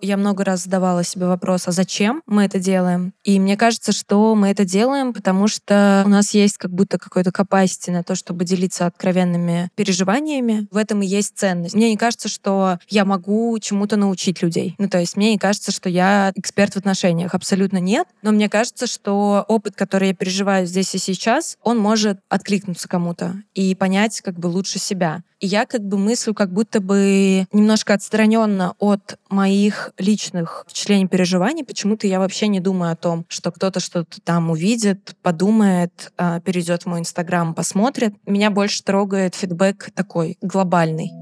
Я много раз задавала себе вопрос, а зачем мы это делаем? И мне кажется, что мы это делаем, потому что у нас есть как будто какой-то capacity на то, чтобы делиться откровенными переживаниями. В этом и есть ценность. Мне не кажется, что я могу чему-то научить людей. Ну, то есть мне не кажется, что я эксперт в отношениях. Абсолютно нет. Но мне кажется, что опыт, который я переживаю здесь и сейчас, он может откликнуться кому-то и понять как бы лучше себя. Я как бы мыслю как будто бы немножко отстраненно от моих личных впечатлений, переживаний. Почему-то я вообще не думаю о том, что кто-то что-то там увидит, подумает, а, перейдет в мой Инстаграм, посмотрит. Меня больше трогает фидбэк такой глобальный.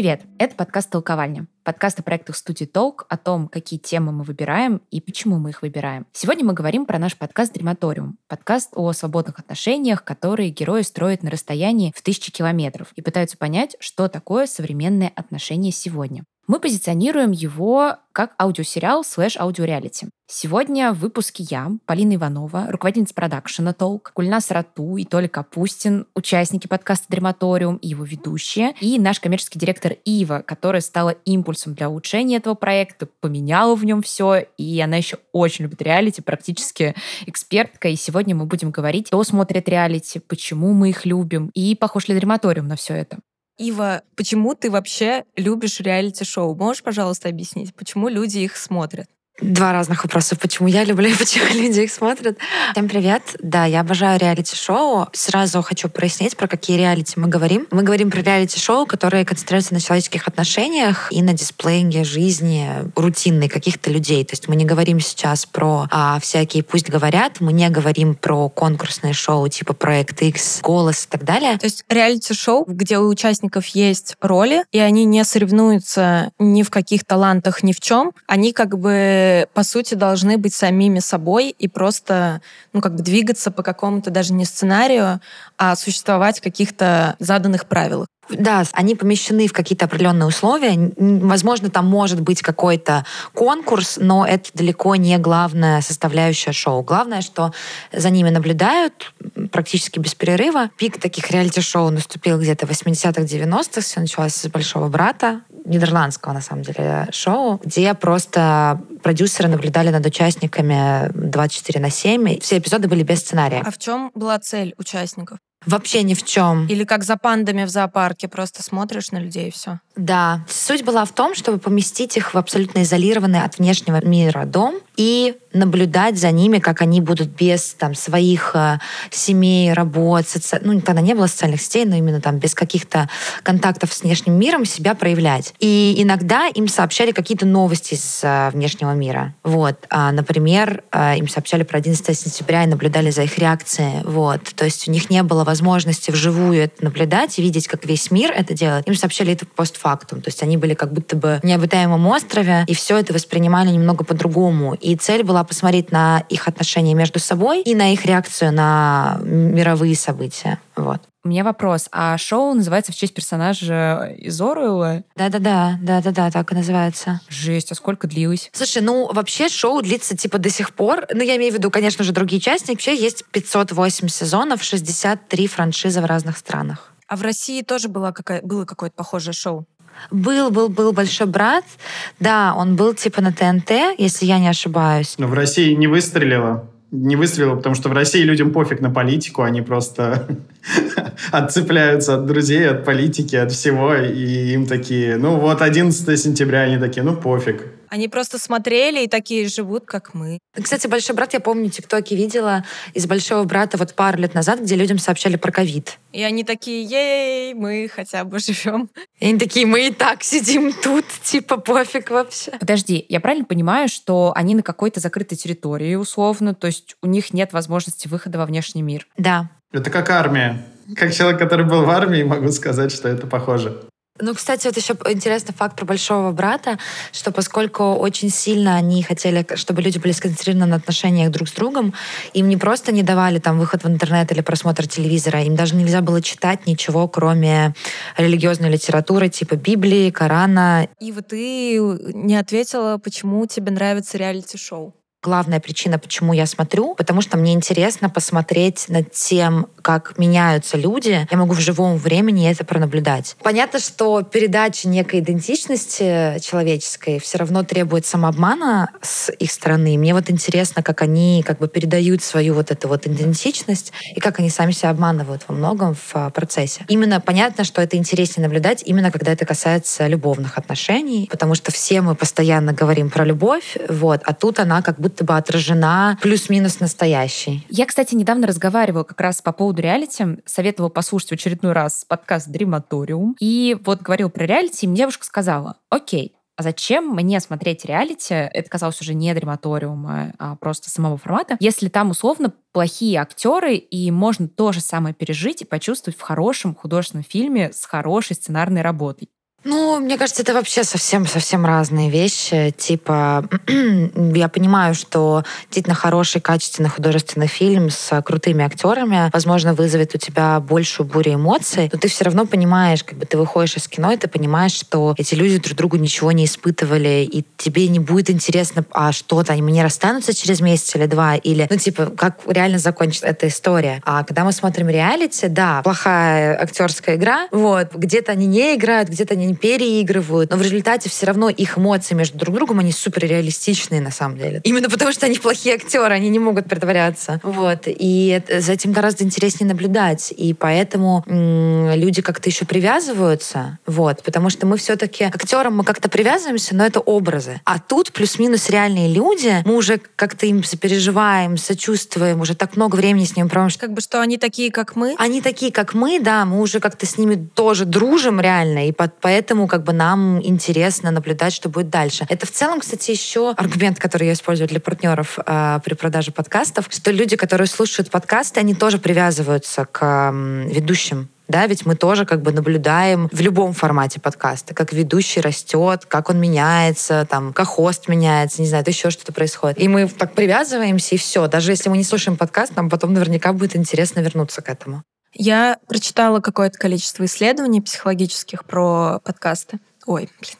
Привет! Это подкаст «Толковальня». Подкаст о проектах студии «Толк», о том, какие темы мы выбираем и почему мы их выбираем. Сегодня мы говорим про наш подкаст «Дрематориум». Подкаст о свободных отношениях, которые герои строят на расстоянии в тысячи километров и пытаются понять, что такое современные отношения сегодня. Мы позиционируем его как аудиосериал слэш аудиореалити. Сегодня в выпуске я, Полина Иванова, руководительница продакшена «Толк», Кульнас Рату и Толя Капустин, участники подкаста «Дрематориум» и его ведущие, и наш коммерческий директор Ива, которая стала импульсом для улучшения этого проекта, поменяла в нем все, и она еще очень любит реалити, практически экспертка, и сегодня мы будем говорить, кто смотрит реалити, почему мы их любим, и похож ли «Дрематориум» на все это. Ива, почему ты вообще любишь реалити-шоу? Можешь, пожалуйста, объяснить, почему люди их смотрят? Два разных вопроса. Почему я люблю и почему люди их смотрят. Всем привет. Да, я обожаю реалити-шоу. Сразу хочу прояснить, про какие реалити мы говорим. Мы говорим про реалити-шоу, которые концентрируются на человеческих отношениях и на дисплеинге жизни рутинной каких-то людей. То есть мы не говорим сейчас про а, всякие «Пусть говорят», мы не говорим про конкурсные шоу типа «Проект X», «Голос» и так далее. То есть реалити-шоу, где у участников есть роли, и они не соревнуются ни в каких талантах, ни в чем. Они как бы по сути, должны быть самими собой и просто, ну, как бы двигаться по какому-то даже не сценарию, а существовать в каких-то заданных правилах. Да, они помещены в какие-то определенные условия. Возможно, там может быть какой-то конкурс, но это далеко не главная составляющая шоу. Главное, что за ними наблюдают практически без перерыва. Пик таких реалити-шоу наступил где-то в 80-х, 90-х. Все началось с «Большого брата», нидерландского, на самом деле, шоу, где просто продюсеры наблюдали над участниками 24 на 7. Все эпизоды были без сценария. А в чем была цель участников? Вообще ни в чем. Или как за пандами в зоопарке, просто смотришь на людей и все. Да. Суть была в том, чтобы поместить их в абсолютно изолированный от внешнего мира дом и наблюдать за ними, как они будут без там, своих э, семей, работ, соци... ну, тогда не было социальных сетей, но именно там без каких-то контактов с внешним миром себя проявлять. И иногда им сообщали какие-то новости из э, внешнего мира. Вот. А, например, э, им сообщали про 11 сентября и наблюдали за их реакцией. Вот. То есть у них не было возможности вживую это наблюдать и видеть, как весь мир это делает. Им сообщали это постфактум. То есть они были как будто бы в необитаемом острове, и все это воспринимали немного по-другому. И цель была посмотреть на их отношения между собой и на их реакцию на мировые события. Вот. У меня вопрос. А шоу называется в честь персонажа из Оруэлла? Да-да-да, да-да-да, так и называется. Жесть, а сколько длилось? Слушай, ну вообще шоу длится типа до сих пор. Ну я имею в виду, конечно же, другие части. Вообще есть 508 сезонов, 63 франшизы в разных странах. А в России тоже было, какая, было какое-то похожее шоу? Был, был, был большой брат. Да, он был типа на ТНТ, если я не ошибаюсь. Но в России не выстрелило не выстрелило, потому что в России людям пофиг на политику, они просто отцепляются от друзей, от политики, от всего, и им такие, ну вот 11 сентября, они такие, ну пофиг. Они просто смотрели и такие живут, как мы. Кстати, «Большой брат», я помню, тиктоки видела из «Большого брата» вот пару лет назад, где людям сообщали про ковид. И они такие, ей, мы хотя бы живем. И они такие, мы и так сидим тут, типа пофиг вообще. Подожди, я правильно понимаю, что они на какой-то закрытой территории условно, то есть у них нет возможности выхода во внешний мир? Да. Это как армия. Как человек, который был в армии, могу сказать, что это похоже. Ну, кстати, вот еще интересный факт про большого брата, что поскольку очень сильно они хотели, чтобы люди были сконцентрированы на отношениях друг с другом, им не просто не давали там выход в интернет или просмотр телевизора, им даже нельзя было читать ничего, кроме религиозной литературы типа Библии, Корана. И вот ты не ответила, почему тебе нравится реалити-шоу главная причина, почему я смотрю, потому что мне интересно посмотреть над тем, как меняются люди. Я могу в живом времени это пронаблюдать. Понятно, что передача некой идентичности человеческой все равно требует самообмана с их стороны. Мне вот интересно, как они как бы передают свою вот эту вот идентичность и как они сами себя обманывают во многом в а, процессе. Именно понятно, что это интереснее наблюдать именно когда это касается любовных отношений, потому что все мы постоянно говорим про любовь, вот, а тут она как будто будто бы отражена плюс-минус настоящей. Я, кстати, недавно разговаривала как раз по поводу реалити, советовала послушать в очередной раз подкаст «Дрематориум». И вот говорил про реалити, и мне девушка сказала, окей, а зачем мне смотреть реалити, это казалось уже не драматориума, а просто самого формата, если там условно плохие актеры, и можно то же самое пережить и почувствовать в хорошем художественном фильме с хорошей сценарной работой. Ну, мне кажется, это вообще совсем-совсем разные вещи. Типа, я понимаю, что действительно хороший, качественный художественный фильм с крутыми актерами, возможно, вызовет у тебя большую бурю эмоций, но ты все равно понимаешь, как бы ты выходишь из кино, и ты понимаешь, что эти люди друг другу ничего не испытывали, и тебе не будет интересно, а что-то, они мне расстанутся через месяц или два, или, ну, типа, как реально закончится эта история. А когда мы смотрим реалити, да, плохая актерская игра, вот, где-то они не играют, где-то они они переигрывают, но в результате все равно их эмоции между друг другом, они супер реалистичные на самом деле. Именно потому, что они плохие актеры, они не могут притворяться. Вот. И за этим гораздо интереснее наблюдать. И поэтому м- люди как-то еще привязываются, вот, потому что мы все-таки к актерам мы как-то привязываемся, но это образы. А тут плюс-минус реальные люди, мы уже как-то им сопереживаем, сочувствуем, уже так много времени с ними проводим. Как бы что они такие, как мы? Они такие, как мы, да, мы уже как-то с ними тоже дружим реально, и поэтому поэтому как бы нам интересно наблюдать, что будет дальше. Это в целом, кстати, еще аргумент, который я использую для партнеров э, при продаже подкастов, что люди, которые слушают подкасты, они тоже привязываются к э, ведущим да, ведь мы тоже как бы наблюдаем в любом формате подкаста, как ведущий растет, как он меняется, там, как хост меняется, не знаю, еще что-то происходит. И мы так привязываемся, и все. Даже если мы не слушаем подкаст, нам потом наверняка будет интересно вернуться к этому. Я прочитала какое-то количество исследований психологических про подкасты. Ой, блин,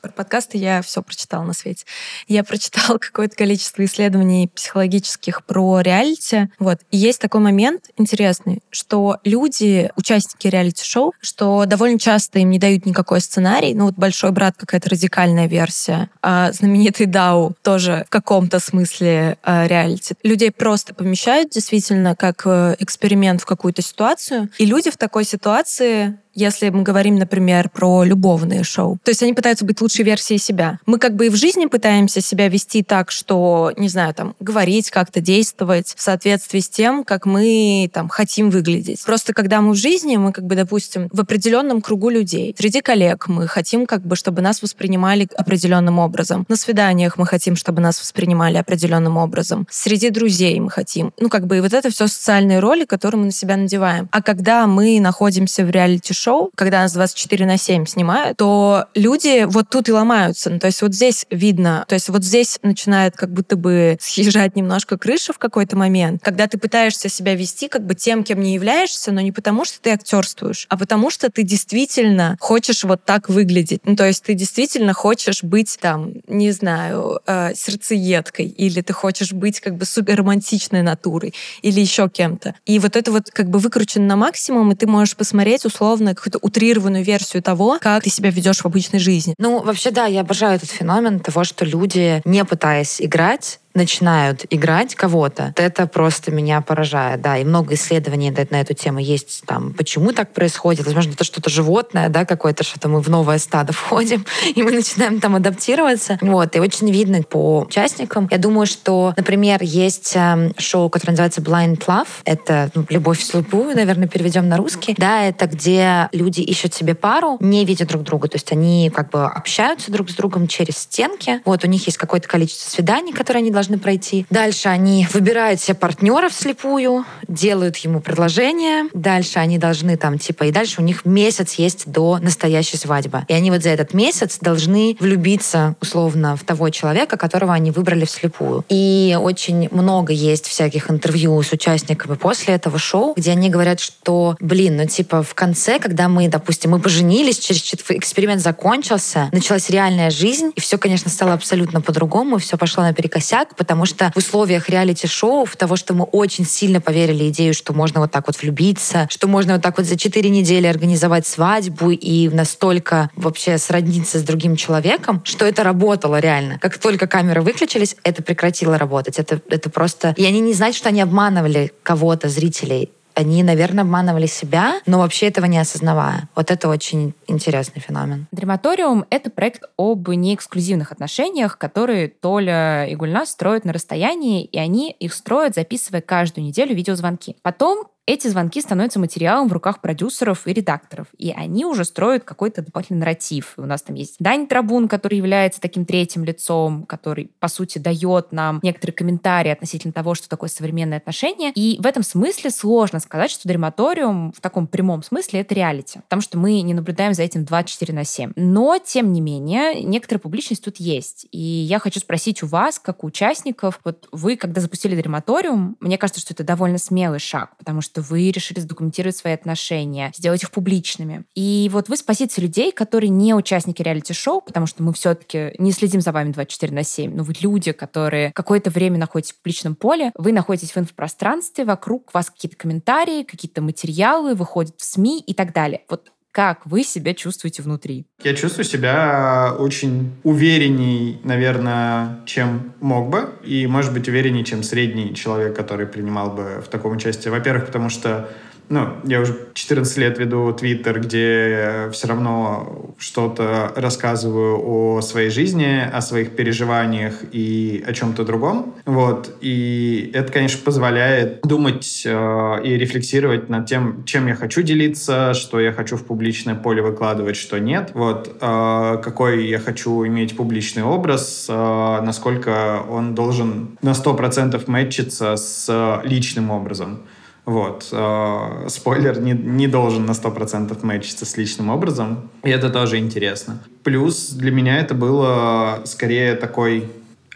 про подкасты я все прочитала на свете. Я прочитала какое-то количество исследований психологических про реалити. Вот. И есть такой момент интересный, что люди, участники реалити-шоу, что довольно часто им не дают никакой сценарий. Ну вот «Большой брат» какая-то радикальная версия. А знаменитый Дау тоже в каком-то смысле а, реалити. Людей просто помещают действительно как э, эксперимент в какую-то ситуацию. И люди в такой ситуации если мы говорим, например, про любовные шоу. То есть они пытаются быть лучшей версией себя. Мы как бы и в жизни пытаемся себя вести так, что, не знаю, там, говорить как-то, действовать в соответствии с тем, как мы там хотим выглядеть. Просто когда мы в жизни, мы как бы, допустим, в определенном кругу людей, среди коллег мы хотим как бы, чтобы нас воспринимали определенным образом. На свиданиях мы хотим, чтобы нас воспринимали определенным образом. Среди друзей мы хотим. Ну, как бы, и вот это все социальные роли, которые мы на себя надеваем. А когда мы находимся в реалити шоу, когда нас 24 на 7 снимают, то люди вот тут и ломаются. Ну, то есть вот здесь видно, то есть вот здесь начинает как будто бы съезжать немножко крыша в какой-то момент, когда ты пытаешься себя вести как бы тем, кем не являешься, но не потому, что ты актерствуешь, а потому, что ты действительно хочешь вот так выглядеть. Ну, то есть ты действительно хочешь быть там, не знаю, э, сердцеедкой, или ты хочешь быть как бы супер романтичной натурой, или еще кем-то. И вот это вот как бы выкручено на максимум, и ты можешь посмотреть условно условно какую-то утрированную версию того, как ты себя ведешь в обычной жизни. Ну, вообще, да, я обожаю этот феномен того, что люди, не пытаясь играть, начинают играть кого-то, это просто меня поражает, да, и много исследований на эту тему есть, там, почему так происходит, возможно, это что-то животное, да, какое-то, что-то мы в новое стадо входим, и мы начинаем там адаптироваться, вот, и очень видно по участникам. Я думаю, что, например, есть э, шоу, которое называется Blind Love, это ну, «Любовь слепую», наверное, переведем на русский, да, это где люди ищут себе пару, не видя друг друга, то есть они как бы общаются друг с другом через стенки, вот, у них есть какое-то количество свиданий, которые они пройти. Дальше они выбирают себе партнера вслепую, делают ему предложение. Дальше они должны там, типа, и дальше у них месяц есть до настоящей свадьбы. И они вот за этот месяц должны влюбиться, условно, в того человека, которого они выбрали вслепую. И очень много есть всяких интервью с участниками после этого шоу, где они говорят, что, блин, ну типа в конце, когда мы, допустим, мы поженились, через эксперимент закончился, началась реальная жизнь, и все, конечно, стало абсолютно по-другому, все пошло наперекосяк, потому что в условиях реалити-шоу, того, что мы очень сильно поверили идею, что можно вот так вот влюбиться, что можно вот так вот за четыре недели организовать свадьбу и настолько вообще сродниться с другим человеком, что это работало реально. Как только камеры выключились, это прекратило работать. Это, это просто... И они не знают, что они обманывали кого-то, зрителей они, наверное, обманывали себя, но вообще этого не осознавая. Вот это очень интересный феномен. Дрематориум — это проект об неэксклюзивных отношениях, которые Толя и Гульнас строят на расстоянии, и они их строят, записывая каждую неделю видеозвонки. Потом эти звонки становятся материалом в руках продюсеров и редакторов, и они уже строят какой-то дополнительный нарратив. У нас там есть Дань Трабун, который является таким третьим лицом, который, по сути, дает нам некоторые комментарии относительно того, что такое современное отношение. И в этом смысле сложно сказать, что Дрематориум в таком прямом смысле это реалити, потому что мы не наблюдаем за этим 24 на 7. Но, тем не менее, некоторая публичность тут есть. И я хочу спросить у вас, как у участников, вот вы, когда запустили Дрематориум, мне кажется, что это довольно смелый шаг, потому что что вы решили задокументировать свои отношения, сделать их публичными. И вот вы с позиции людей, которые не участники реалити-шоу, потому что мы все-таки не следим за вами 24 на 7, но вы люди, которые какое-то время находитесь в публичном поле, вы находитесь в инфопространстве, вокруг вас какие-то комментарии, какие-то материалы выходят в СМИ и так далее. Вот как вы себя чувствуете внутри? Я чувствую себя очень уверенней, наверное, чем мог бы. И, может быть, уверенней, чем средний человек, который принимал бы в таком участии. Во-первых, потому что ну, я уже 14 лет веду Твиттер, где все равно что-то рассказываю о своей жизни, о своих переживаниях и о чем-то другом. Вот. И это, конечно, позволяет думать э, и рефлексировать над тем, чем я хочу делиться, что я хочу в публичное поле выкладывать, что нет. Вот. Э, какой я хочу иметь публичный образ, э, насколько он должен на 100% мэтчиться с личным образом. Вот. Э, спойлер не, не должен на 100% мэчиться с личным образом. И это тоже интересно. Плюс для меня это было скорее такой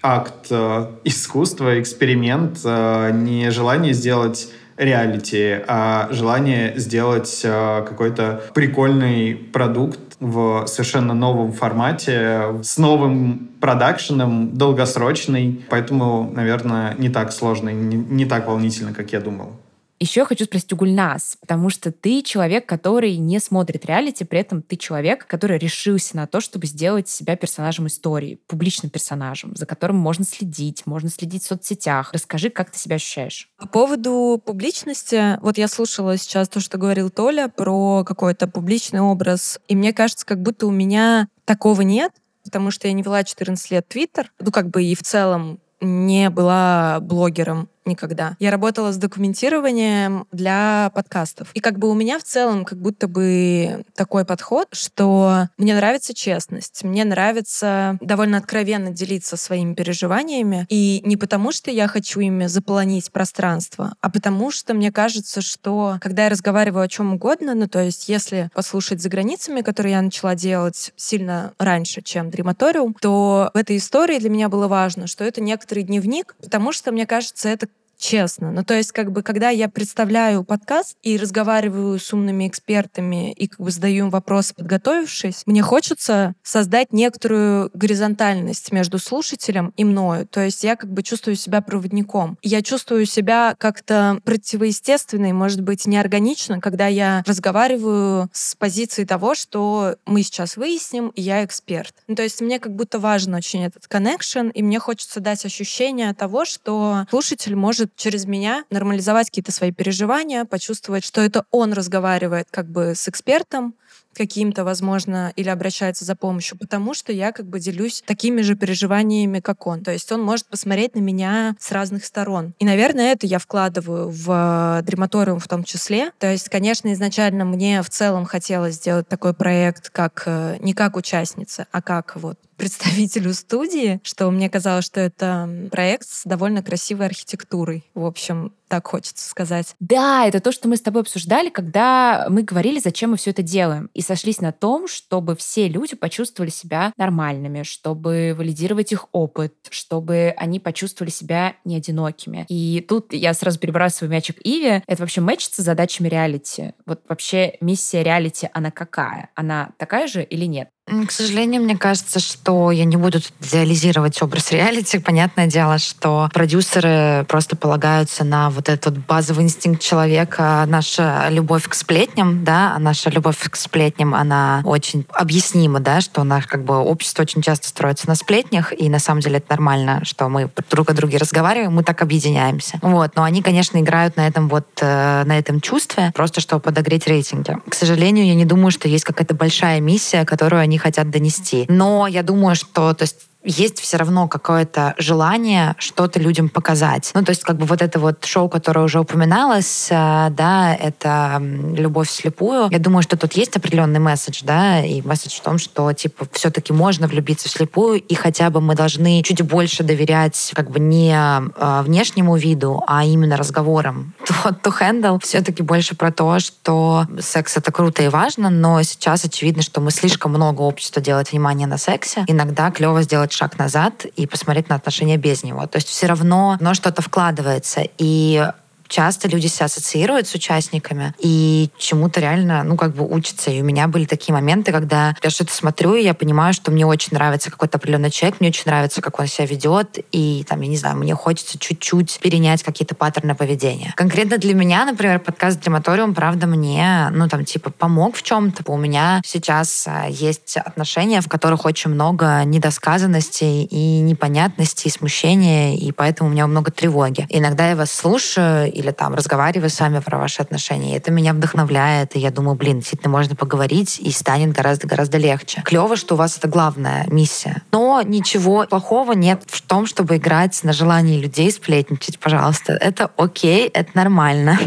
акт э, искусства, эксперимент, э, не желание сделать реалити, а желание сделать э, какой-то прикольный продукт в совершенно новом формате, с новым продакшеном, долгосрочный. Поэтому, наверное, не так сложно, не, не так волнительно, как я думал. Еще хочу спросить у Гульнас, потому что ты человек, который не смотрит реалити, при этом ты человек, который решился на то, чтобы сделать себя персонажем истории, публичным персонажем, за которым можно следить, можно следить в соцсетях. Расскажи, как ты себя ощущаешь? По поводу публичности, вот я слушала сейчас то, что говорил Толя про какой-то публичный образ, и мне кажется, как будто у меня такого нет, потому что я не вела 14 лет Твиттер, ну как бы и в целом не была блогером никогда. Я работала с документированием для подкастов. И как бы у меня в целом как будто бы такой подход, что мне нравится честность, мне нравится довольно откровенно делиться своими переживаниями. И не потому, что я хочу ими заполонить пространство, а потому что мне кажется, что когда я разговариваю о чем угодно, ну то есть если послушать за границами, которые я начала делать сильно раньше, чем Дрематориум, то в этой истории для меня было важно, что это некоторый дневник, потому что, мне кажется, это честно. Ну, то есть, как бы, когда я представляю подкаст и разговариваю с умными экспертами и как бы задаю им вопросы, подготовившись, мне хочется создать некоторую горизонтальность между слушателем и мною. То есть я как бы чувствую себя проводником. Я чувствую себя как-то противоестественной, может быть, неорганично, когда я разговариваю с позиции того, что мы сейчас выясним, и я эксперт. Ну, то есть мне как будто важен очень этот connection, и мне хочется дать ощущение того, что слушатель может через меня нормализовать какие-то свои переживания, почувствовать, что это он разговаривает как бы с экспертом, каким-то, возможно, или обращается за помощью, потому что я как бы делюсь такими же переживаниями, как он. То есть он может посмотреть на меня с разных сторон. И, наверное, это я вкладываю в дрематориум в том числе. То есть, конечно, изначально мне в целом хотелось сделать такой проект как э, не как участница, а как вот представителю студии, что мне казалось, что это проект с довольно красивой архитектурой. В общем, так хочется сказать. Да, это то, что мы с тобой обсуждали, когда мы говорили, зачем мы все это делаем. И сошлись на том, чтобы все люди почувствовали себя нормальными, чтобы валидировать их опыт, чтобы они почувствовали себя не одинокими. И тут я сразу перебрасываю мячик Иве. Это вообще мэчится с задачами реалити. Вот вообще миссия реалити, она какая? Она такая же или нет? К сожалению, мне кажется, что я не буду идеализировать образ реалити. Понятное дело, что продюсеры просто полагаются на вот этот базовый инстинкт человека, наша любовь к сплетням, да, а наша любовь к сплетням, она очень объяснима, да, что у нас как бы общество очень часто строится на сплетнях, и на самом деле это нормально, что мы друг о друге разговариваем, мы так объединяемся. Вот, но они, конечно, играют на этом вот, э, на этом чувстве, просто чтобы подогреть рейтинги. К сожалению, я не думаю, что есть какая-то большая миссия, которую они хотят донести. Но я думаю, что то есть есть все равно какое-то желание что-то людям показать. Ну, то есть как бы вот это вот шоу, которое уже упоминалось, э, да, это «Любовь вслепую». Я думаю, что тут есть определенный месседж, да, и месседж в том, что, типа, все-таки можно влюбиться вслепую, и хотя бы мы должны чуть больше доверять как бы не э, внешнему виду, а именно разговорам. To, to handle все-таки больше про то, что секс — это круто и важно, но сейчас очевидно, что мы слишком много общества делает внимание на сексе. Иногда клево сделать шаг назад и посмотреть на отношения без него. То есть все равно но что-то вкладывается. И часто люди себя ассоциируют с участниками и чему-то реально, ну, как бы учатся. И у меня были такие моменты, когда я что-то смотрю, и я понимаю, что мне очень нравится какой-то определенный человек, мне очень нравится, как он себя ведет, и там, я не знаю, мне хочется чуть-чуть перенять какие-то паттерны поведения. Конкретно для меня, например, подкаст «Дрематориум», правда, мне, ну, там, типа, помог в чем-то. У меня сейчас а, есть отношения, в которых очень много недосказанностей и непонятностей, и смущения, и поэтому у меня много тревоги. Иногда я вас слушаю, или там разговариваю с вами про ваши отношения. И это меня вдохновляет, и я думаю, блин, действительно можно поговорить, и станет гораздо-гораздо легче. Клево, что у вас это главная миссия. Но ничего плохого нет в том, чтобы играть на желании людей сплетничать, пожалуйста. Это окей, это нормально.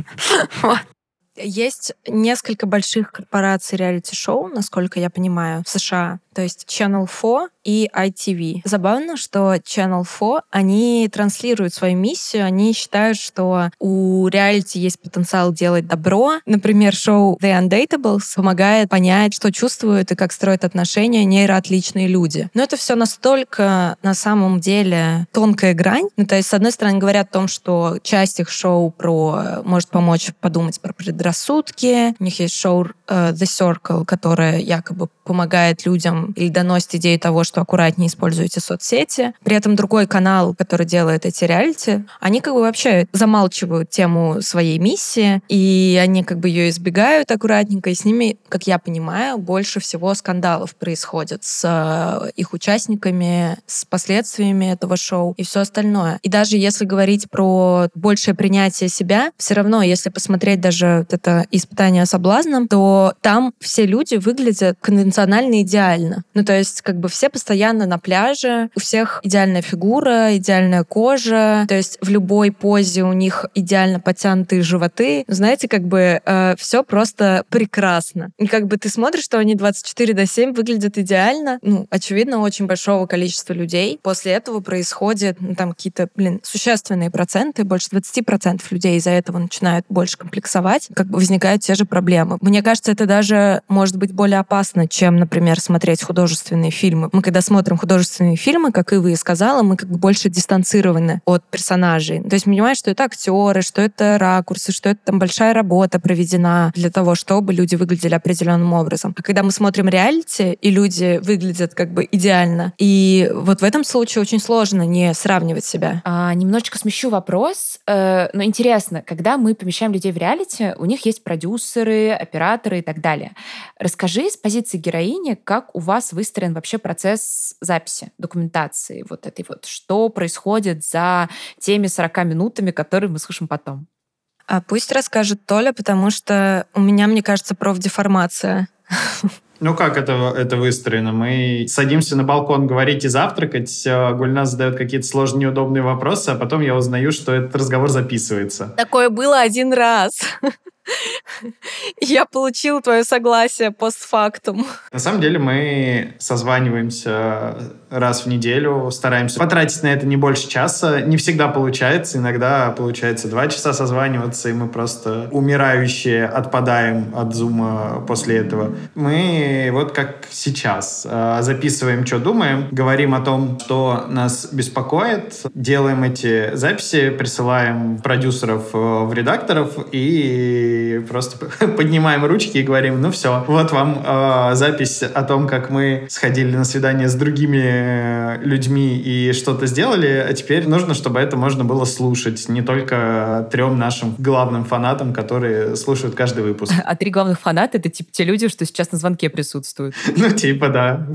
Есть несколько больших корпораций реалити-шоу, насколько я понимаю, в США. То есть Channel 4 и ITV. Забавно, что Channel 4, они транслируют свою миссию, они считают, что у реалити есть потенциал делать добро. Например, шоу The Undateables помогает понять, что чувствуют и как строят отношения нейроотличные люди. Но это все настолько на самом деле тонкая грань. Ну, то есть, с одной стороны, говорят о том, что часть их шоу про может помочь подумать про предрассудки. У них есть шоу uh, The Circle, которое якобы помогает людям или доносит идею того, что аккуратнее используйте соцсети. При этом другой канал, который делает эти реалити, они как бы вообще замалчивают тему своей миссии, и они как бы ее избегают аккуратненько, и с ними, как я понимаю, больше всего скандалов происходит с э, их участниками, с последствиями этого шоу и все остальное. И даже если говорить про большее принятие себя, все равно, если посмотреть даже вот это испытание соблазном, то там все люди выглядят конвенционально идеально. Ну, то есть, как бы все постоянно на пляже, у всех идеальная фигура, идеальная кожа, то есть в любой позе у них идеально подтянутые животы. Знаете, как бы э, все просто прекрасно. И как бы ты смотришь, что они 24 до 7 выглядят идеально, ну, очевидно, очень большого количества людей. После этого происходит, ну, там какие-то, блин, существенные проценты, больше 20% людей из-за этого начинают больше комплексовать, как бы возникают те же проблемы. Мне кажется, это даже может быть более опасно, чем, например, смотреть художественные фильмы. Мы когда смотрим художественные фильмы, как и вы сказала, мы как бы больше дистанцированы от персонажей. То есть мы понимаем, что это актеры, что это ракурсы, что это там большая работа проведена для того, чтобы люди выглядели определенным образом. А когда мы смотрим реалити, и люди выглядят как бы идеально, и вот в этом случае очень сложно не сравнивать себя. А, немножечко смещу вопрос, э, но интересно, когда мы помещаем людей в реалити, у них есть продюсеры, операторы и так далее. Расскажи с позиции героини, как у вас выстроен вообще процесс записи, документации вот этой вот, что происходит за теми 40 минутами, которые мы слышим потом? А пусть расскажет Толя, потому что у меня, мне кажется, профдеформация. Ну как это, это выстроено? Мы садимся на балкон говорить и завтракать, Гульнас задает какие-то сложные, неудобные вопросы, а потом я узнаю, что этот разговор записывается. Такое было один раз. Я получила твое согласие постфактум. На самом деле мы созваниваемся раз в неделю, стараемся потратить на это не больше часа. Не всегда получается, иногда получается два часа созваниваться, и мы просто умирающие отпадаем от зума после этого. Мы вот как сейчас э, записываем, что думаем, говорим о том, что нас беспокоит, делаем эти записи, присылаем продюсеров э, в редакторов и просто поднимаем ручки и говорим, ну все, вот вам э, запись о том, как мы сходили на свидание с другими людьми и что-то сделали, а теперь нужно, чтобы это можно было слушать не только трем нашим главным фанатам, которые слушают каждый выпуск. А три главных фаната — это типа те люди, что сейчас на звонке присутствуют. Ну, типа, да.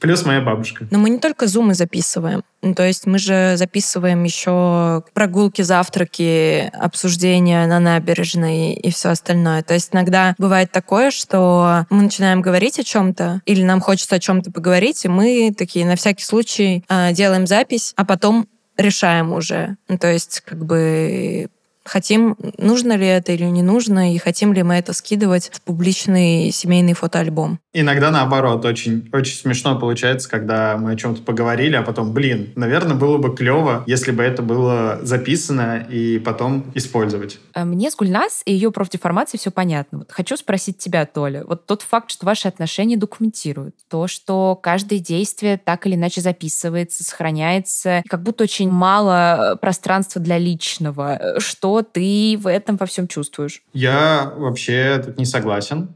Плюс моя бабушка. Но мы не только зумы записываем. Ну, то есть мы же записываем еще прогулки, завтраки, обсуждения на набережной и все остальное. То есть иногда бывает такое, что мы начинаем говорить о чем-то, или нам хочется о чем-то поговорить, и мы такие на всякий случай э, делаем запись, а потом решаем уже. Ну, то есть как бы хотим, нужно ли это или не нужно, и хотим ли мы это скидывать в публичный семейный фотоальбом. Иногда наоборот, очень, очень смешно получается, когда мы о чем-то поговорили, а потом, блин, наверное, было бы клево, если бы это было записано и потом использовать. А мне с Гульнас и ее профдеформацией все понятно. Вот хочу спросить тебя, Толя. Вот тот факт, что ваши отношения документируют, то, что каждое действие так или иначе записывается, сохраняется, как будто очень мало пространства для личного. Что ты в этом во всем чувствуешь? Я вообще тут не согласен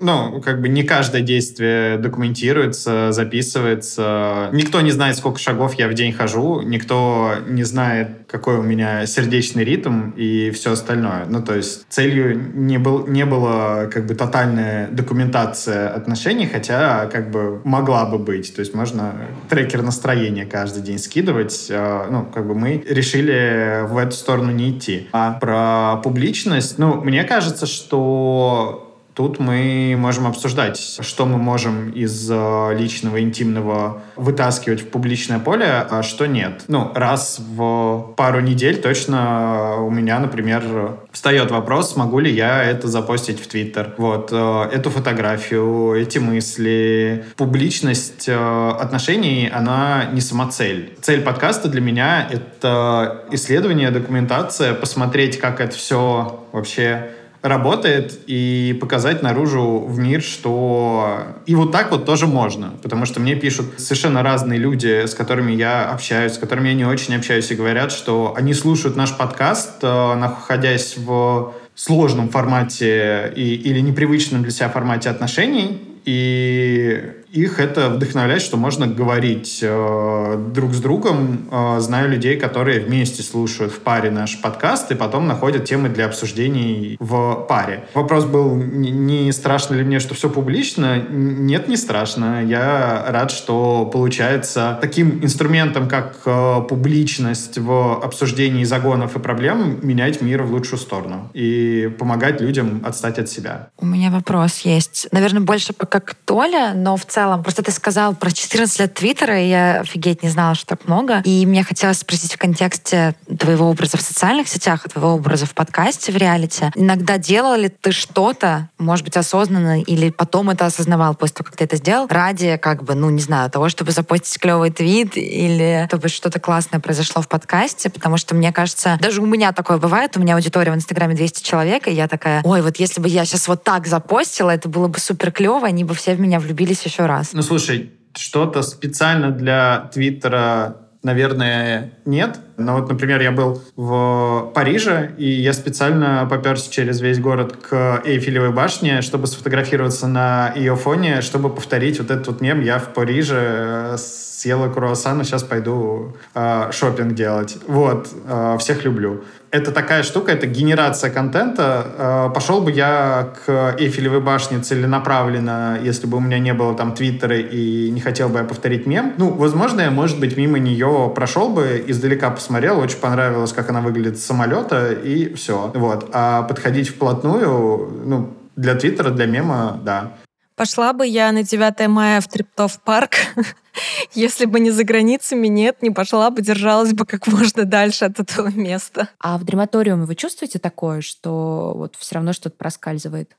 ну, как бы не каждое действие документируется, записывается. Никто не знает, сколько шагов я в день хожу, никто не знает, какой у меня сердечный ритм и все остальное. Ну, то есть целью не, был, не было как бы тотальная документация отношений, хотя как бы могла бы быть. То есть можно трекер настроения каждый день скидывать. А, ну, как бы мы решили в эту сторону не идти. А про публичность, ну, мне кажется, что Тут мы можем обсуждать, что мы можем из э, личного, интимного вытаскивать в публичное поле, а что нет. Ну, раз в пару недель точно у меня, например, встает вопрос, смогу ли я это запостить в Твиттер. Вот, э, эту фотографию, эти мысли. Публичность э, отношений, она не самоцель. Цель подкаста для меня — это исследование, документация, посмотреть, как это все вообще работает и показать наружу в мир, что и вот так вот тоже можно. Потому что мне пишут совершенно разные люди, с которыми я общаюсь, с которыми я не очень общаюсь, и говорят, что они слушают наш подкаст, э, находясь в сложном формате и, или непривычном для себя формате отношений, и их это вдохновляет, что можно говорить э, друг с другом. Э, знаю людей, которые вместе слушают в паре наш подкаст и потом находят темы для обсуждений в паре. Вопрос был, не страшно ли мне, что все публично? Нет, не страшно. Я рад, что получается таким инструментом, как э, публичность в обсуждении загонов и проблем, менять мир в лучшую сторону и помогать людям отстать от себя. У меня вопрос есть. Наверное, больше пока как Толя, но в целом, просто ты сказал про 14 лет Твиттера, и я офигеть не знала, что так много. И мне хотелось спросить в контексте твоего образа в социальных сетях, твоего образа в подкасте, в реалити. Иногда делал ли ты что-то, может быть, осознанно, или потом это осознавал после того, как ты это сделал, ради, как бы, ну, не знаю, того, чтобы запостить клевый твит, или чтобы что-то классное произошло в подкасте, потому что, мне кажется, даже у меня такое бывает, у меня аудитория в Инстаграме 200 человек, и я такая, ой, вот если бы я сейчас вот так запостила, это было бы супер клево, они бы все в меня влюбились еще раз. Ну, слушай, что-то специально для Твиттера наверное, нет. Но вот, например, я был в Париже, и я специально поперся через весь город к Эйфелевой башне, чтобы сфотографироваться на ее фоне, чтобы повторить вот этот вот мем «Я в Париже э, съела круассан, сейчас пойду э, шопинг делать». Вот. Э, всех люблю это такая штука, это генерация контента. Э, пошел бы я к Эйфелевой башне целенаправленно, если бы у меня не было там твиттера и не хотел бы я повторить мем. Ну, возможно, я, может быть, мимо нее прошел бы, издалека посмотрел, очень понравилось, как она выглядит с самолета, и все. Вот. А подходить вплотную, ну, для твиттера, для мема, да. Пошла бы я на 9 мая в Триптов парк, если бы не за границами, нет, не пошла бы, держалась бы как можно дальше от этого места. А в драматориуме вы чувствуете такое, что вот все равно что-то проскальзывает?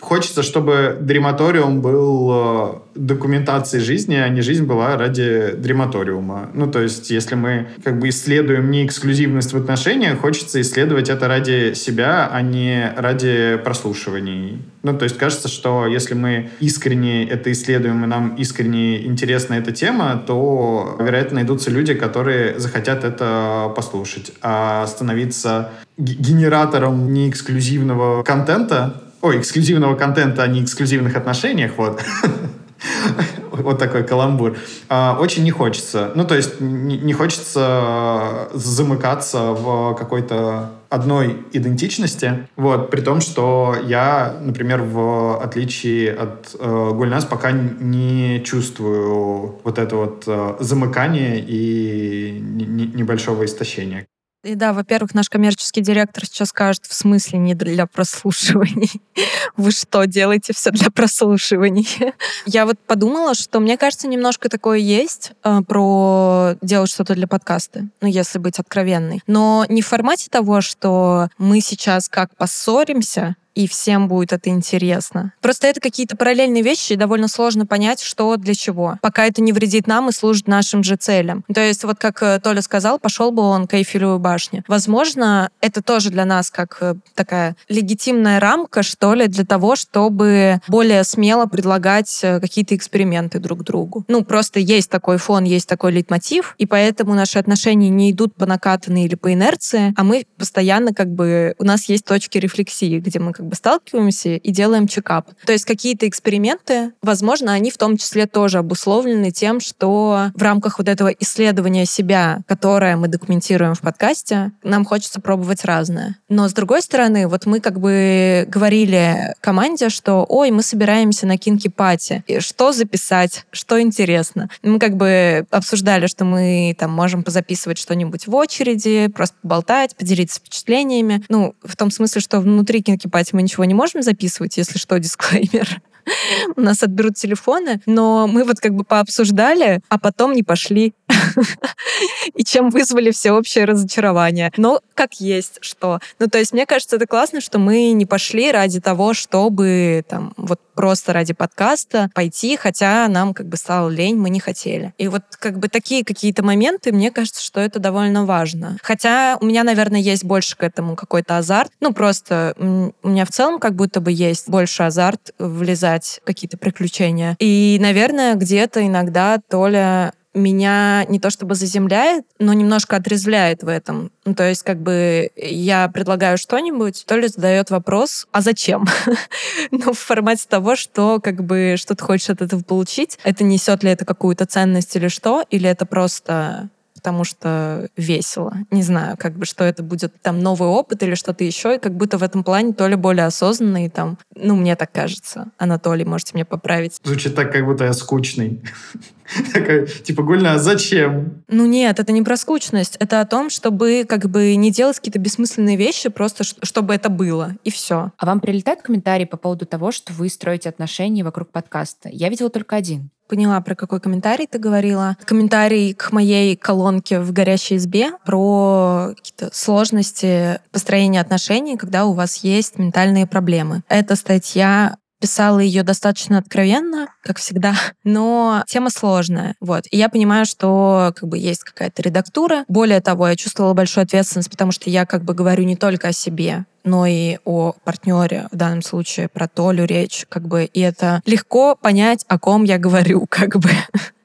Хочется, чтобы дрематориум был э, документацией жизни, а не жизнь была ради дрематориума. Ну, то есть, если мы как бы исследуем не эксклюзивность в отношениях, хочется исследовать это ради себя, а не ради прослушиваний. Ну, то есть, кажется, что если мы искренне это исследуем, и нам искренне интересна эта тема, то, вероятно, найдутся люди, которые захотят это послушать. А становиться генератором неэксклюзивного контента Ой, эксклюзивного контента, а не эксклюзивных отношениях, вот. вот такой каламбур. А, очень не хочется. Ну, то есть не хочется замыкаться в какой-то одной идентичности, вот, при том, что я, например, в отличие от э, Гульнас, пока не чувствую вот это вот э, замыкание и небольшого истощения. И да, во-первых, наш коммерческий директор сейчас скажет, в смысле не для прослушиваний. Вы что, делаете все для прослушиваний? Я вот подумала, что мне кажется, немножко такое есть э, про делать что-то для подкаста, ну, если быть откровенной. Но не в формате того, что мы сейчас как поссоримся, и всем будет это интересно. Просто это какие-то параллельные вещи, и довольно сложно понять, что для чего, пока это не вредит нам и служит нашим же целям. То есть вот как э, Толя сказал, пошел бы он к Эйфелевой башне. Возможно, это тоже для нас как э, такая легитимная рамка, что ли, для того, чтобы более смело предлагать э, какие-то эксперименты друг другу. Ну, просто есть такой фон, есть такой лейтмотив, и поэтому наши отношения не идут по накатанной или по инерции, а мы постоянно как бы... У нас есть точки рефлексии, где мы как сталкиваемся и делаем чекап. То есть какие-то эксперименты, возможно, они в том числе тоже обусловлены тем, что в рамках вот этого исследования себя, которое мы документируем в подкасте, нам хочется пробовать разное. Но с другой стороны, вот мы как бы говорили команде, что ой, мы собираемся на кинки-пати, что записать, что интересно. Мы как бы обсуждали, что мы там можем позаписывать что-нибудь в очереди, просто поболтать, поделиться впечатлениями. Ну, в том смысле, что внутри кинки-пати мы ничего не можем записывать, если что, дисклеймер. У нас отберут телефоны, но мы вот как бы пообсуждали, а потом не пошли. И чем вызвали всеобщее разочарование. Но как есть что. Ну, то есть, мне кажется, это классно, что мы не пошли ради того, чтобы там вот просто ради подкаста пойти, хотя нам как бы стало лень, мы не хотели. И вот как бы такие какие-то моменты, мне кажется, что это довольно важно. Хотя у меня, наверное, есть больше к этому какой-то азарт. Ну, просто у меня в целом как будто бы есть больше азарт влезать в какие-то приключения. И, наверное, где-то иногда Толя меня не то чтобы заземляет, но немножко отрезвляет в этом. Ну, то есть, как бы я предлагаю что-нибудь, то ли задает вопрос, а зачем? ну, в формате того, что как бы что ты хочешь от этого получить. Это несет ли это какую-то ценность или что? Или это просто потому что весело. Не знаю, как бы, что это будет там новый опыт или что-то еще, и как будто в этом плане то ли более осознанный, там, ну, мне так кажется. Анатолий, можете меня поправить. Звучит так, как будто я скучный. Такая, типа, Гульна, а зачем? Ну нет, это не про скучность. Это о том, чтобы как бы не делать какие-то бессмысленные вещи, просто чтобы это было, и все. А вам прилетают комментарии по поводу того, что вы строите отношения вокруг подкаста? Я видела только один поняла, про какой комментарий ты говорила. Комментарий к моей колонке в «Горящей избе» про какие-то сложности построения отношений, когда у вас есть ментальные проблемы. Эта статья писала ее достаточно откровенно, как всегда, но тема сложная. Вот. И я понимаю, что как бы есть какая-то редактура. Более того, я чувствовала большую ответственность, потому что я как бы говорю не только о себе, но и о партнере, в данном случае про Толю речь, как бы, и это легко понять, о ком я говорю, как бы.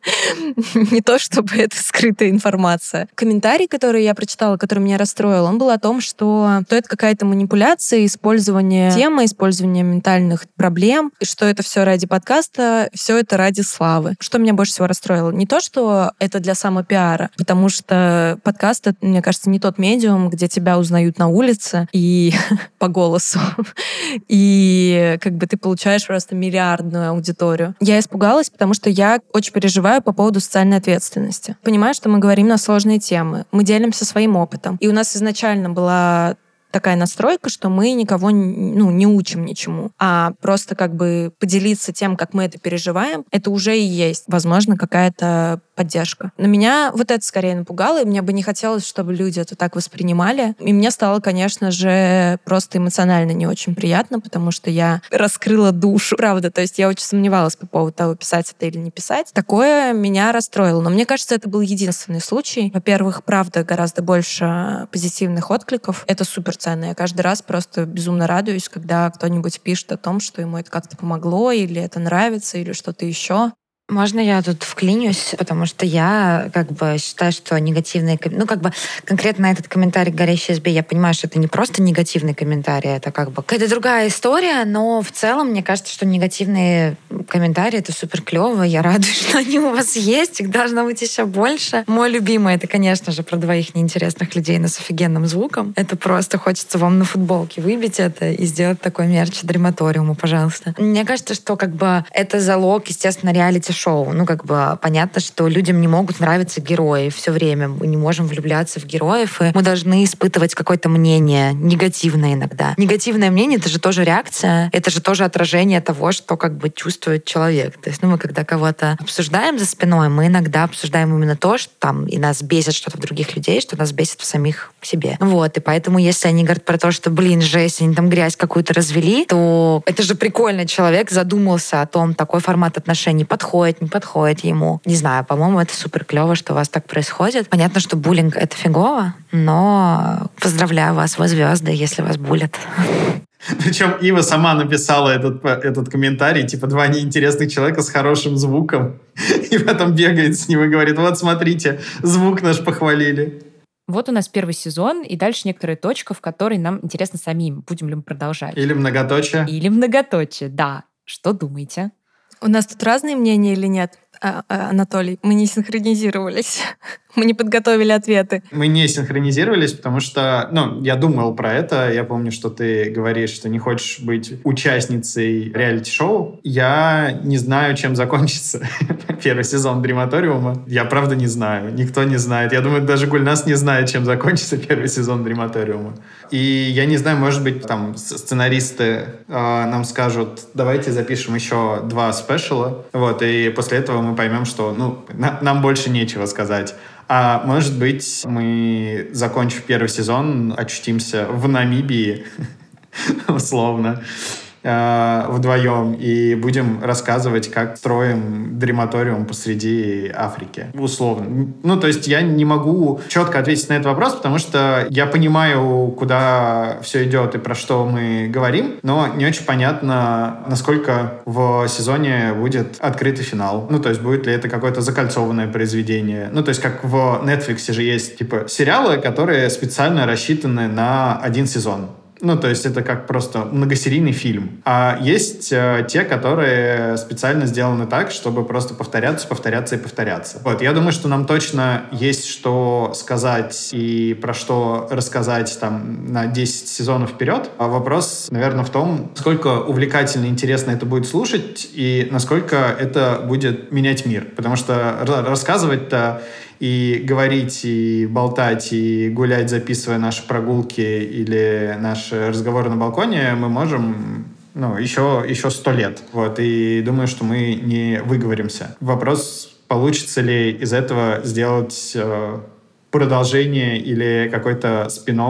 не то, чтобы это скрытая информация. Комментарий, который я прочитала, который меня расстроил, он был о том, что то это какая-то манипуляция, использование темы, использование ментальных проблем, и что это все ради подкаста, все это ради славы. Что меня больше всего расстроило? Не то, что это для самопиара, потому что подкаст, это, мне кажется, не тот медиум, где тебя узнают на улице и по голосу. И как бы ты получаешь просто миллиардную аудиторию. Я испугалась, потому что я очень переживаю переживаю по поводу социальной ответственности. Понимаю, что мы говорим на сложные темы, мы делимся своим опытом. И у нас изначально была такая настройка, что мы никого ну, не учим ничему, а просто как бы поделиться тем, как мы это переживаем, это уже и есть, возможно, какая-то поддержка. Но меня вот это скорее напугало, и мне бы не хотелось, чтобы люди это так воспринимали. И мне стало, конечно же, просто эмоционально не очень приятно, потому что я раскрыла душу, правда. То есть я очень сомневалась по поводу того, писать это или не писать. Такое меня расстроило. Но мне кажется, это был единственный случай. Во-первых, правда, гораздо больше позитивных откликов. Это супер ценно. Я каждый раз просто безумно радуюсь, когда кто-нибудь пишет о том, что ему это как-то помогло, или это нравится, или что-то еще. Можно я тут вклинюсь, потому что я как бы считаю, что негативные... Ну, как бы конкретно этот комментарий «Горящий СБ», я понимаю, что это не просто негативный комментарий, это как бы какая-то другая история, но в целом мне кажется, что негативные комментарии — это супер клево. Я радуюсь, что они у вас есть, их должно быть еще больше. Мой любимый — это, конечно же, про двоих неинтересных людей, но с офигенным звуком. Это просто хочется вам на футболке выбить это и сделать такой мерч дрематориуму, пожалуйста. Мне кажется, что как бы это залог, естественно, реалити шоу. Ну, как бы понятно, что людям не могут нравиться герои все время. Мы не можем влюбляться в героев, и мы должны испытывать какое-то мнение, негативное иногда. Негативное мнение — это же тоже реакция, это же тоже отражение того, что как бы чувствует человек. То есть, ну, мы когда кого-то обсуждаем за спиной, мы иногда обсуждаем именно то, что там и нас бесит что-то в других людей, что нас бесит в самих себе. Вот, и поэтому, если они говорят про то, что, блин, жесть, они там грязь какую-то развели, то это же прикольно. Человек задумался о том, такой формат отношений подходит, подходит, не подходит ему. Не знаю, по-моему, это супер клево, что у вас так происходит. Понятно, что буллинг — это фигово, но поздравляю вас, вы звезды, если вас булят. Причем Ива сама написала этот, этот комментарий, типа два неинтересных человека с хорошим звуком, и потом бегает с ним и говорит, вот смотрите, звук наш похвалили. Вот у нас первый сезон, и дальше некоторая точка, в которой нам интересно самим, будем ли мы продолжать. Или многоточие. Или многоточие, да. Что думаете? У нас тут разные мнения или нет, а, а, Анатолий? Мы не синхронизировались. Мы не подготовили ответы. Мы не синхронизировались, потому что, ну, я думал про это. Я помню, что ты говоришь, что не хочешь быть участницей реалити-шоу. Я не знаю, чем закончится первый сезон Дрематориума. Я правда не знаю. Никто не знает. Я думаю, даже Гульнас не знает, чем закончится первый сезон Дрематориума. И я не знаю, может быть, там сценаристы э, нам скажут, давайте запишем еще два спешала. Вот, и после этого мы поймем, что, ну, на, нам больше нечего сказать. А может быть, мы, закончив первый сезон, очутимся в Намибии, условно. Э, вдвоем и будем рассказывать, как строим дрематориум посреди Африки, условно. Ну, то есть я не могу четко ответить на этот вопрос, потому что я понимаю, куда все идет и про что мы говорим, но не очень понятно, насколько в сезоне будет открытый финал. Ну, то есть будет ли это какое-то закольцованное произведение. Ну, то есть как в Netflix же есть, типа, сериалы, которые специально рассчитаны на один сезон. Ну, то есть это как просто многосерийный фильм. А есть э, те, которые специально сделаны так, чтобы просто повторяться, повторяться и повторяться. Вот, я думаю, что нам точно есть что сказать и про что рассказать там на 10 сезонов вперед. А вопрос, наверное, в том, сколько увлекательно и интересно это будет слушать и насколько это будет менять мир. Потому что рассказывать-то и говорить, и болтать, и гулять, записывая наши прогулки или наши разговоры на балконе, мы можем ну, еще, еще сто лет. Вот, и думаю, что мы не выговоримся. Вопрос, получится ли из этого сделать э, продолжение или какой-то спин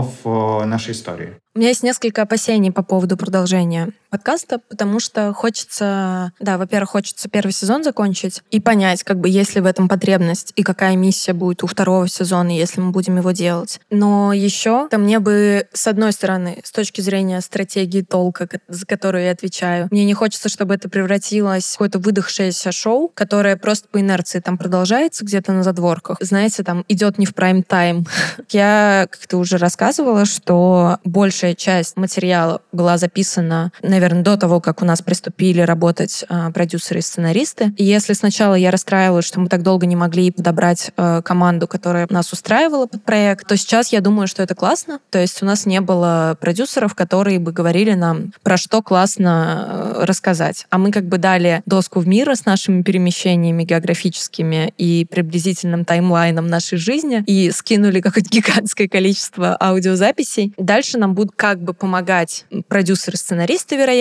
нашей истории. У меня есть несколько опасений по поводу продолжения подкаста, потому что хочется, да, во-первых, хочется первый сезон закончить и понять, как бы, есть ли в этом потребность и какая миссия будет у второго сезона, если мы будем его делать. Но еще то мне бы, с одной стороны, с точки зрения стратегии толка, за которую я отвечаю, мне не хочется, чтобы это превратилось в какое-то выдохшееся шоу, которое просто по инерции там продолжается где-то на задворках. Знаете, там идет не в прайм-тайм. Я как-то уже рассказывала, что большая часть материала была записана, наверное, наверное, до того, как у нас приступили работать э, продюсеры и сценаристы. И если сначала я расстраивалась, что мы так долго не могли подобрать э, команду, которая нас устраивала под проект, то сейчас я думаю, что это классно. То есть у нас не было продюсеров, которые бы говорили нам, про что классно э, рассказать. А мы как бы дали доску в мир с нашими перемещениями географическими и приблизительным таймлайном нашей жизни и скинули какое-то гигантское количество аудиозаписей. Дальше нам будут как бы помогать продюсеры-сценаристы, вероятно,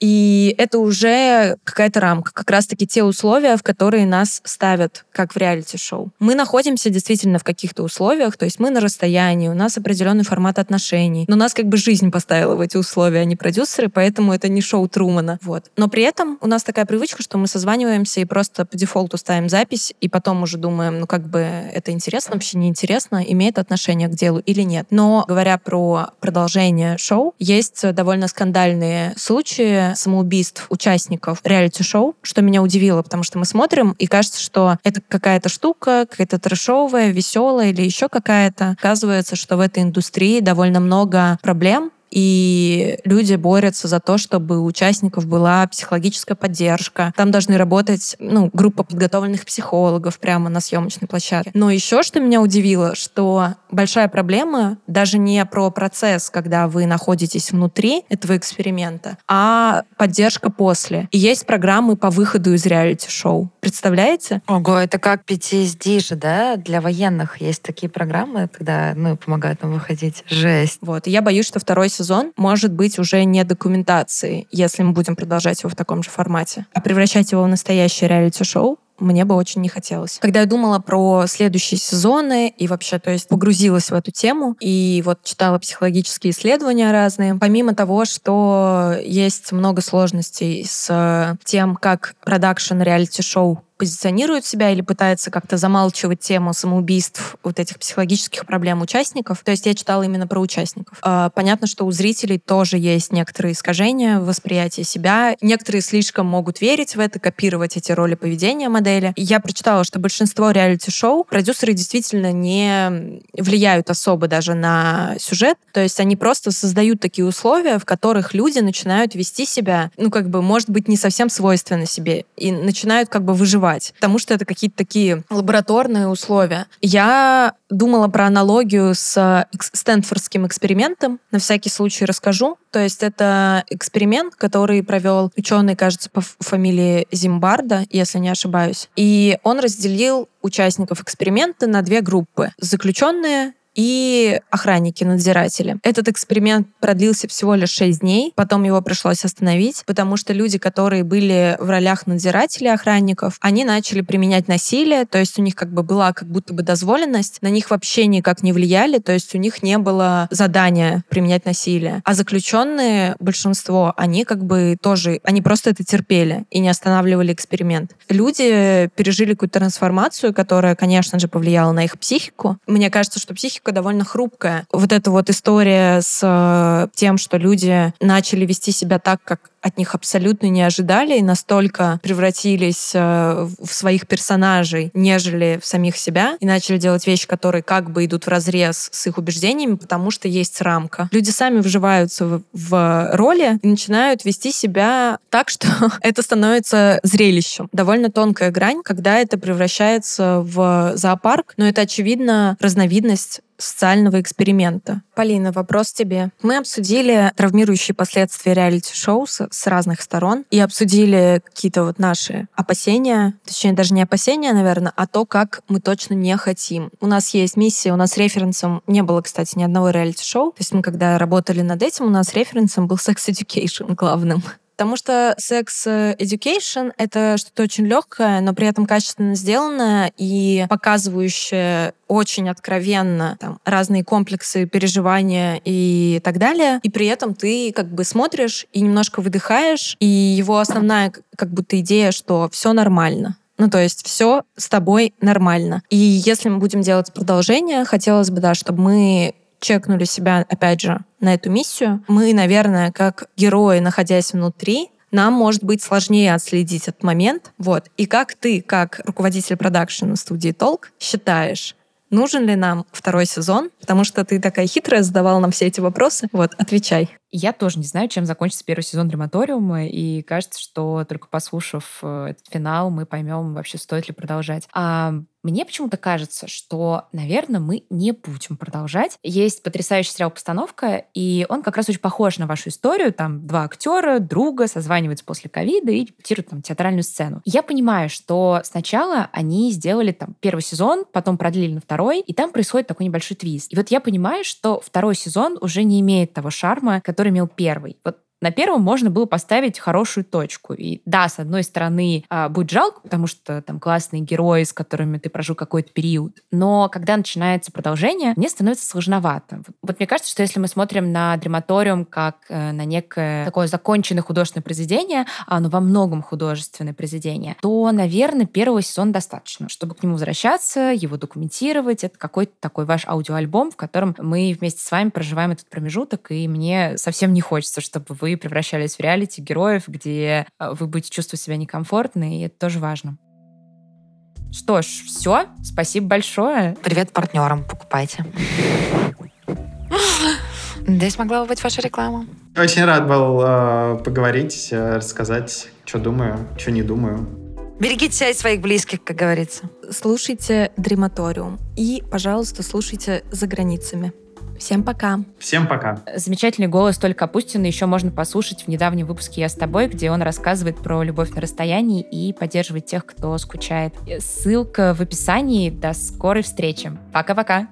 и это уже какая-то рамка, как раз-таки те условия, в которые нас ставят, как в реалити-шоу. Мы находимся действительно в каких-то условиях, то есть мы на расстоянии, у нас определенный формат отношений, но нас как бы жизнь поставила в эти условия, а не продюсеры, поэтому это не шоу Трумана. Вот. Но при этом у нас такая привычка, что мы созваниваемся и просто по дефолту ставим запись, и потом уже думаем, ну как бы это интересно, вообще неинтересно, имеет отношение к делу или нет. Но говоря про продолжение шоу, есть довольно скандальные случаи самоубийств участников реалити-шоу, что меня удивило, потому что мы смотрим, и кажется, что это какая-то штука, какая-то трэшовая, веселая или еще какая-то. Оказывается, что в этой индустрии довольно много проблем, и люди борются за то, чтобы у участников была психологическая поддержка. Там должны работать ну, группа подготовленных психологов прямо на съемочной площадке. Но еще что меня удивило, что большая проблема даже не про процесс, когда вы находитесь внутри этого эксперимента, а поддержка после. И есть программы по выходу из реалити-шоу. Представляете? Ого, это как PTSD же, да? Для военных есть такие программы, когда ну, помогают нам выходить. Жесть. Вот. И я боюсь, что второй сезон сезон может быть уже не документацией, если мы будем продолжать его в таком же формате. А превращать его в настоящее реалити-шоу мне бы очень не хотелось. Когда я думала про следующие сезоны и вообще, то есть погрузилась в эту тему и вот читала психологические исследования разные, помимо того, что есть много сложностей с тем, как продакшн реалити-шоу позиционирует себя или пытается как-то замалчивать тему самоубийств, вот этих психологических проблем участников. То есть я читала именно про участников. А, понятно, что у зрителей тоже есть некоторые искажения в восприятии себя. Некоторые слишком могут верить в это, копировать эти роли поведения модели. Я прочитала, что большинство реалити-шоу продюсеры действительно не влияют особо даже на сюжет. То есть они просто создают такие условия, в которых люди начинают вести себя, ну, как бы, может быть, не совсем свойственно себе, и начинают как бы выживать, потому что это какие-то такие лабораторные условия. Я думала про аналогию с Стэнфордским экспериментом. На всякий случай расскажу. То есть это эксперимент, который провел ученый, кажется, по фамилии Зимбарда, если не ошибаюсь. И он разделил участников эксперимента на две группы. Заключенные и охранники-надзиратели. Этот эксперимент продлился всего лишь 6 дней, потом его пришлось остановить, потому что люди, которые были в ролях надзирателей охранников, они начали применять насилие, то есть у них как бы была как будто бы дозволенность, на них вообще никак не влияли, то есть у них не было задания применять насилие. А заключенные, большинство, они как бы тоже, они просто это терпели и не останавливали эксперимент. Люди пережили какую-то трансформацию, которая, конечно же, повлияла на их психику. Мне кажется, что психика психика довольно хрупкая. Вот эта вот история с э, тем, что люди начали вести себя так, как от них абсолютно не ожидали и настолько превратились э, в своих персонажей, нежели в самих себя, и начали делать вещи, которые как бы идут в разрез с их убеждениями, потому что есть рамка. Люди сами вживаются в, в роли и начинают вести себя так, что это становится зрелищем. Довольно тонкая грань, когда это превращается в зоопарк, но это, очевидно, разновидность социального эксперимента. Полина, вопрос тебе. Мы обсудили травмирующие последствия реалити-шоу с, разных сторон и обсудили какие-то вот наши опасения, точнее даже не опасения, наверное, а то, как мы точно не хотим. У нас есть миссия, у нас референсом не было, кстати, ни одного реалити-шоу. То есть мы когда работали над этим, у нас референсом был Sex Education главным. Потому что секс э, это что-то очень легкое, но при этом качественно сделанное и показывающее очень откровенно там, разные комплексы, переживания и так далее. И при этом ты как бы смотришь и немножко выдыхаешь, и его основная как будто идея, что все нормально. Ну, то есть все с тобой нормально. И если мы будем делать продолжение, хотелось бы, да, чтобы мы чекнули себя, опять же, на эту миссию, мы, наверное, как герои, находясь внутри, нам может быть сложнее отследить этот момент. Вот. И как ты, как руководитель продакшена студии Толк, считаешь, нужен ли нам второй сезон, потому что ты такая хитрая, задавала нам все эти вопросы. Вот, отвечай. Я тоже не знаю, чем закончится первый сезон Дрематориума, и кажется, что только послушав э, этот финал, мы поймем вообще, стоит ли продолжать. А мне почему-то кажется, что, наверное, мы не будем продолжать. Есть потрясающий сериал «Постановка», и он как раз очень похож на вашу историю. Там два актера, друга, созваниваются после ковида и репетируют там театральную сцену. Я понимаю, что сначала они сделали там первый сезон, потом продлили на второй, и там происходит такой небольшой твист. И вот я понимаю, что второй сезон уже не имеет того шарма, который имел первый. Вот на первом можно было поставить хорошую точку. И да, с одной стороны, а, будет жалко, потому что там классные герои, с которыми ты прожил какой-то период. Но когда начинается продолжение, мне становится сложновато. Вот, мне кажется, что если мы смотрим на Дрематориум как э, на некое такое законченное художественное произведение, а оно во многом художественное произведение, то, наверное, первого сезона достаточно, чтобы к нему возвращаться, его документировать. Это какой-то такой ваш аудиоальбом, в котором мы вместе с вами проживаем этот промежуток, и мне совсем не хочется, чтобы вы превращались в реалити героев, где э, вы будете чувствовать себя некомфортно, и это тоже важно. Что ж, все. Спасибо большое. Привет партнерам. Покупайте. Здесь могла бы быть ваша реклама. Очень рад был э, поговорить, э, рассказать, что думаю, что не думаю. Берегите себя и своих близких, как говорится. Слушайте Дрематориум и, пожалуйста, слушайте за границами. Всем пока. Всем пока. Замечательный голос только Апустина еще можно послушать в недавнем выпуске «Я с тобой», где он рассказывает про любовь на расстоянии и поддерживает тех, кто скучает. Ссылка в описании. До скорой встречи. Пока-пока.